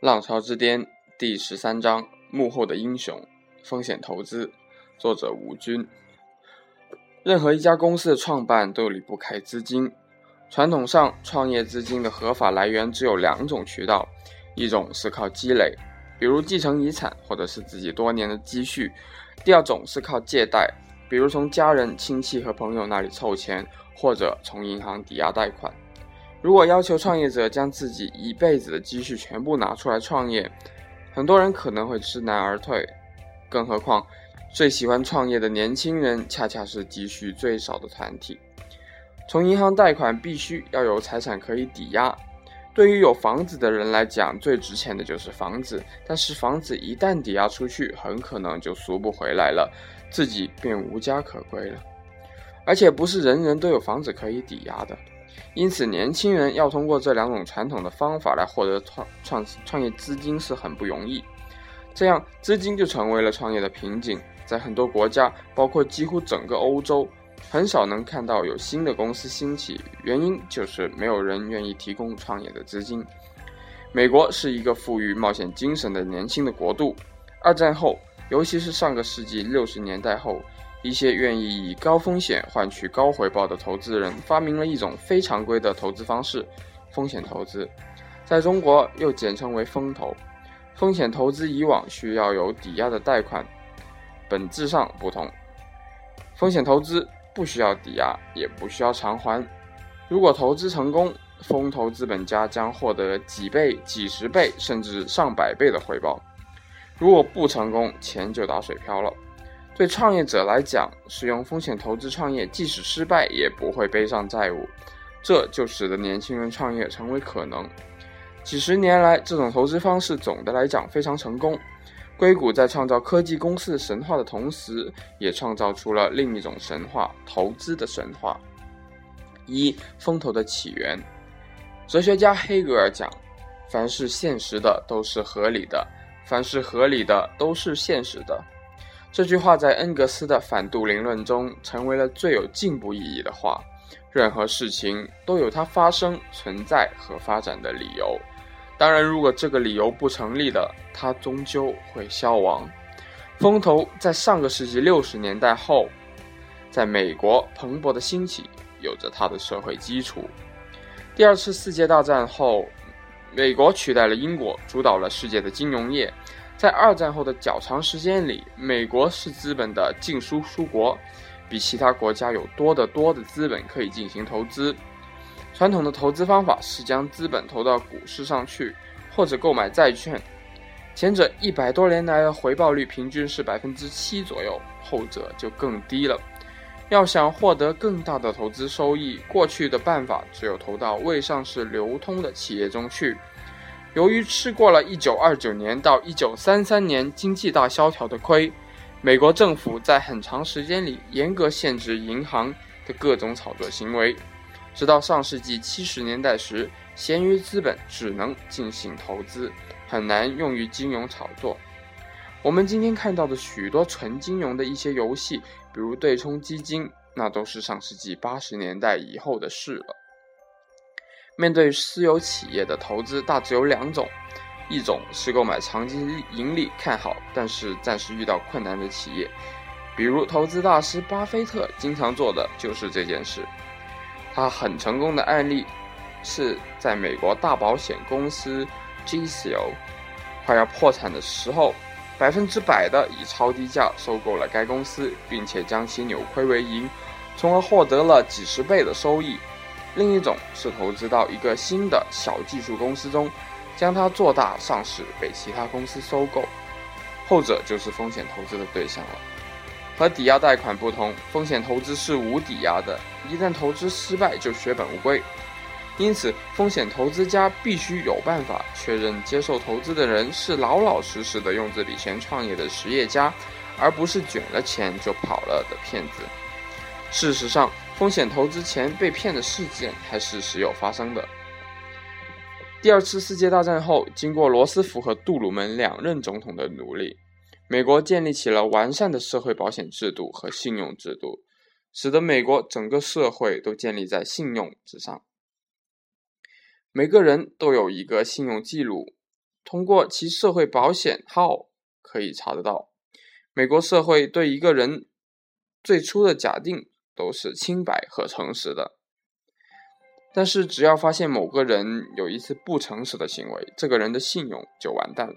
浪潮之巅第十三章：幕后的英雄——风险投资。作者吴军。任何一家公司的创办都离不开资金。传统上，创业资金的合法来源只有两种渠道：一种是靠积累，比如继承遗产或者是自己多年的积蓄；第二种是靠借贷，比如从家人、亲戚和朋友那里凑钱，或者从银行抵押贷款。如果要求创业者将自己一辈子的积蓄全部拿出来创业，很多人可能会知难而退。更何况，最喜欢创业的年轻人恰恰是积蓄最少的团体。从银行贷款必须要有财产可以抵押。对于有房子的人来讲，最值钱的就是房子。但是房子一旦抵押出去，很可能就赎不回来了，自己便无家可归了。而且不是人人都有房子可以抵押的。因此，年轻人要通过这两种传统的方法来获得创创创业资金是很不容易，这样资金就成为了创业的瓶颈。在很多国家，包括几乎整个欧洲，很少能看到有新的公司兴起，原因就是没有人愿意提供创业的资金。美国是一个富于冒险精神的年轻的国度，二战后，尤其是上个世纪六十年代后。一些愿意以高风险换取高回报的投资人发明了一种非常规的投资方式——风险投资，在中国又简称为风投。风险投资以往需要有抵押的贷款，本质上不同。风险投资不需要抵押，也不需要偿还。如果投资成功，风投资本家将获得几倍、几十倍甚至上百倍的回报；如果不成功，钱就打水漂了。对创业者来讲，使用风险投资创业，即使失败也不会背上债务，这就使得年轻人创业成为可能。几十年来，这种投资方式总的来讲非常成功。硅谷在创造科技公司神话的同时，也创造出了另一种神话——投资的神话。一、风投的起源。哲学家黑格尔讲：“凡是现实的都是合理的，凡是合理的都是现实的。”这句话在恩格斯的反杜林论中成为了最有进步意义的话。任何事情都有它发生、存在和发展的理由。当然，如果这个理由不成立的，它终究会消亡。风投在上个世纪六十年代后，在美国蓬勃的兴起，有着它的社会基础。第二次世界大战后，美国取代了英国，主导了世界的金融业。在二战后的较长时间里，美国是资本的净输出国，比其他国家有多得多的资本可以进行投资。传统的投资方法是将资本投到股市上去，或者购买债券，前者一百多年来的回报率平均是百分之七左右，后者就更低了。要想获得更大的投资收益，过去的办法只有投到未上市流通的企业中去。由于吃过了1929年到1933年经济大萧条的亏，美国政府在很长时间里严格限制银行的各种炒作行为，直到上世纪70年代时，闲余资本只能进行投资，很难用于金融炒作。我们今天看到的许多纯金融的一些游戏，比如对冲基金，那都是上世纪80年代以后的事了。面对私有企业的投资，大致有两种：一种是购买长期盈利、看好但是暂时遇到困难的企业，比如投资大师巴菲特经常做的就是这件事。他很成功的案例是在美国大保险公司 g c o 快要破产的时候，百分之百的以超低价收购了该公司，并且将其扭亏为盈，从而获得了几十倍的收益。另一种是投资到一个新的小技术公司中，将它做大上市，被其他公司收购。后者就是风险投资的对象了。和抵押贷款不同，风险投资是无抵押的，一旦投资失败就血本无归。因此，风险投资家必须有办法确认接受投资的人是老老实实的用这笔钱创业的实业家，而不是卷了钱就跑了的骗子。事实上，风险投资前被骗的事件还是时有发生的。第二次世界大战后，经过罗斯福和杜鲁门两任总统的努力，美国建立起了完善的社会保险制度和信用制度，使得美国整个社会都建立在信用之上。每个人都有一个信用记录，通过其社会保险号可以查得到。美国社会对一个人最初的假定都是清白和诚实的，但是只要发现某个人有一次不诚实的行为，这个人的信用就完蛋了，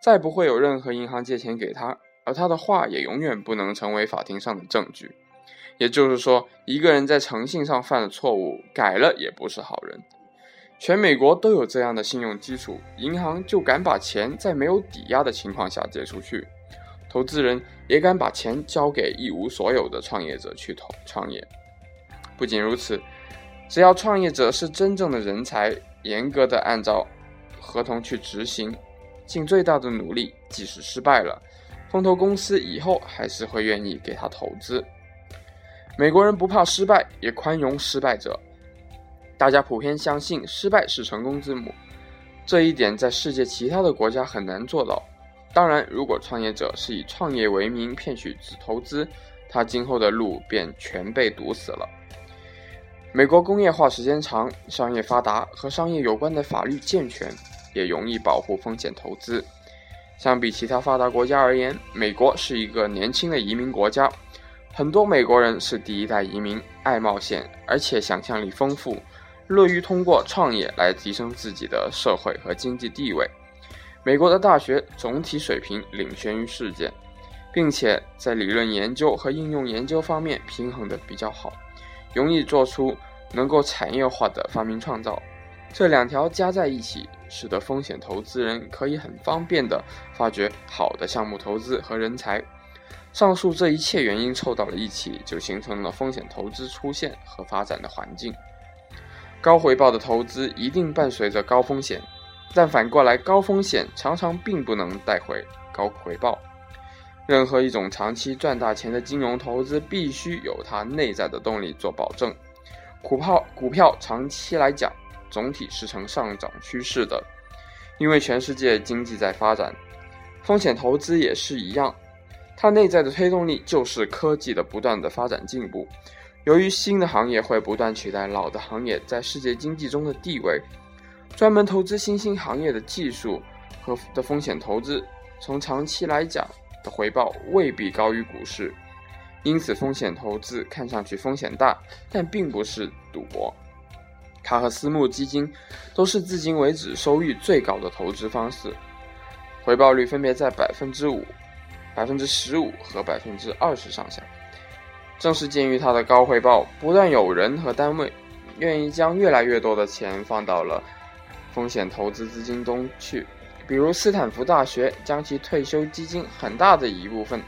再不会有任何银行借钱给他，而他的话也永远不能成为法庭上的证据。也就是说，一个人在诚信上犯了错误，改了也不是好人。全美国都有这样的信用基础，银行就敢把钱在没有抵押的情况下借出去，投资人也敢把钱交给一无所有的创业者去投创业。不仅如此，只要创业者是真正的人才，严格的按照合同去执行，尽最大的努力，即使失败了，风投公司以后还是会愿意给他投资。美国人不怕失败，也宽容失败者。大家普遍相信失败是成功之母，这一点在世界其他的国家很难做到。当然，如果创业者是以创业为名骗取投资，他今后的路便全被堵死了。美国工业化时间长，商业发达，和商业有关的法律健全，也容易保护风险投资。相比其他发达国家而言，美国是一个年轻的移民国家。很多美国人是第一代移民，爱冒险，而且想象力丰富，乐于通过创业来提升自己的社会和经济地位。美国的大学总体水平领先于世界，并且在理论研究和应用研究方面平衡的比较好，容易做出能够产业化的发明创造。这两条加在一起，使得风险投资人可以很方便地发掘好的项目投资和人才。上述这一切原因凑到了一起，就形成了风险投资出现和发展的环境。高回报的投资一定伴随着高风险，但反过来，高风险常常并不能带回高回报。任何一种长期赚大钱的金融投资，必须有它内在的动力做保证。股票股票长期来讲，总体是呈上涨趋势的，因为全世界经济在发展。风险投资也是一样。它内在的推动力就是科技的不断的发展进步。由于新的行业会不断取代老的行业在世界经济中的地位，专门投资新兴行业的技术和的风险投资，从长期来讲的回报未必高于股市。因此，风险投资看上去风险大，但并不是赌博。它和私募基金都是至今为止收益最高的投资方式，回报率分别在百分之五。百分之十五和百分之二十上下，正是鉴于它的高回报，不断有人和单位愿意将越来越多的钱放到了风险投资资金中去。比如斯坦福大学将其退休基金很大的一部分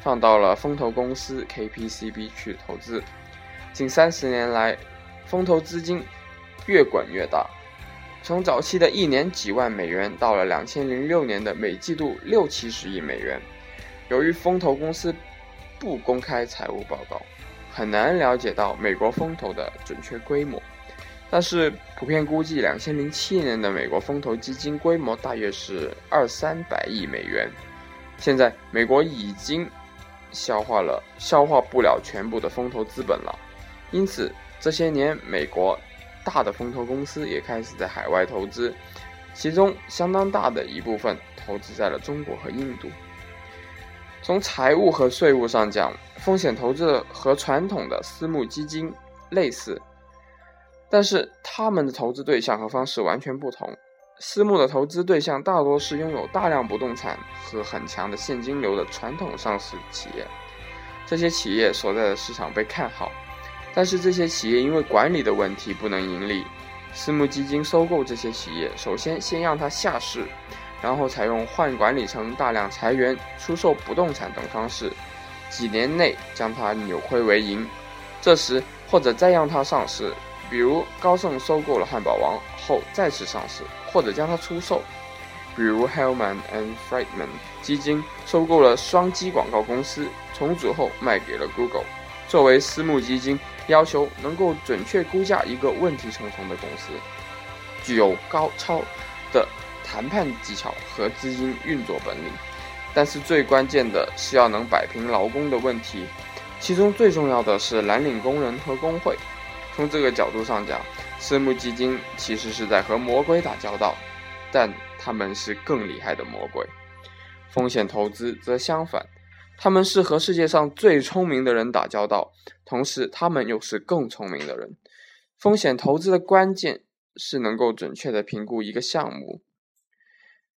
放到了风投公司 KPCB 去投资。近三十年来，风投资金越滚越大，从早期的一年几万美元，到了两千零六年的每季度六七十亿美元。由于风投公司不公开财务报告，很难了解到美国风投的准确规模。但是普遍估计，两千零七年的美国风投基金规模大约是二三百亿美元。现在美国已经消化了消化不了全部的风投资本了，因此这些年美国大的风投公司也开始在海外投资，其中相当大的一部分投资在了中国和印度。从财务和税务上讲，风险投资和传统的私募基金类似，但是他们的投资对象和方式完全不同。私募的投资对象大多是拥有大量不动产和很强的现金流的传统上市企业，这些企业所在的市场被看好，但是这些企业因为管理的问题不能盈利。私募基金收购这些企业，首先先让它下市。然后采用换管理层、大量裁员、出售不动产等方式，几年内将它扭亏为盈。这时或者再让它上市，比如高盛收购了汉堡王后再次上市，或者将它出售，比如 Hellman and Friedman 基金收购了双击广告公司，重组后卖给了 Google。作为私募基金，要求能够准确估价一个问题重重的公司，具有高超的。谈判技巧和资金运作本领，但是最关键的是要能摆平劳工的问题，其中最重要的是蓝领工人和工会。从这个角度上讲，私募基金其实是在和魔鬼打交道。但他们是更厉害的魔鬼。风险投资则相反，他们是和世界上最聪明的人打交道，同时他们又是更聪明的人。风险投资的关键是能够准确的评估一个项目，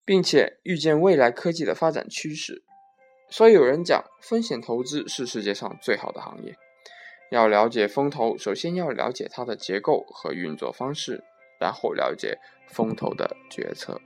并且预见未来科技的发展趋势。所以有人讲，风险投资是世界上最好的行业。要了解风投，首先要了解它的结构和运作方式，然后了解风投的决策。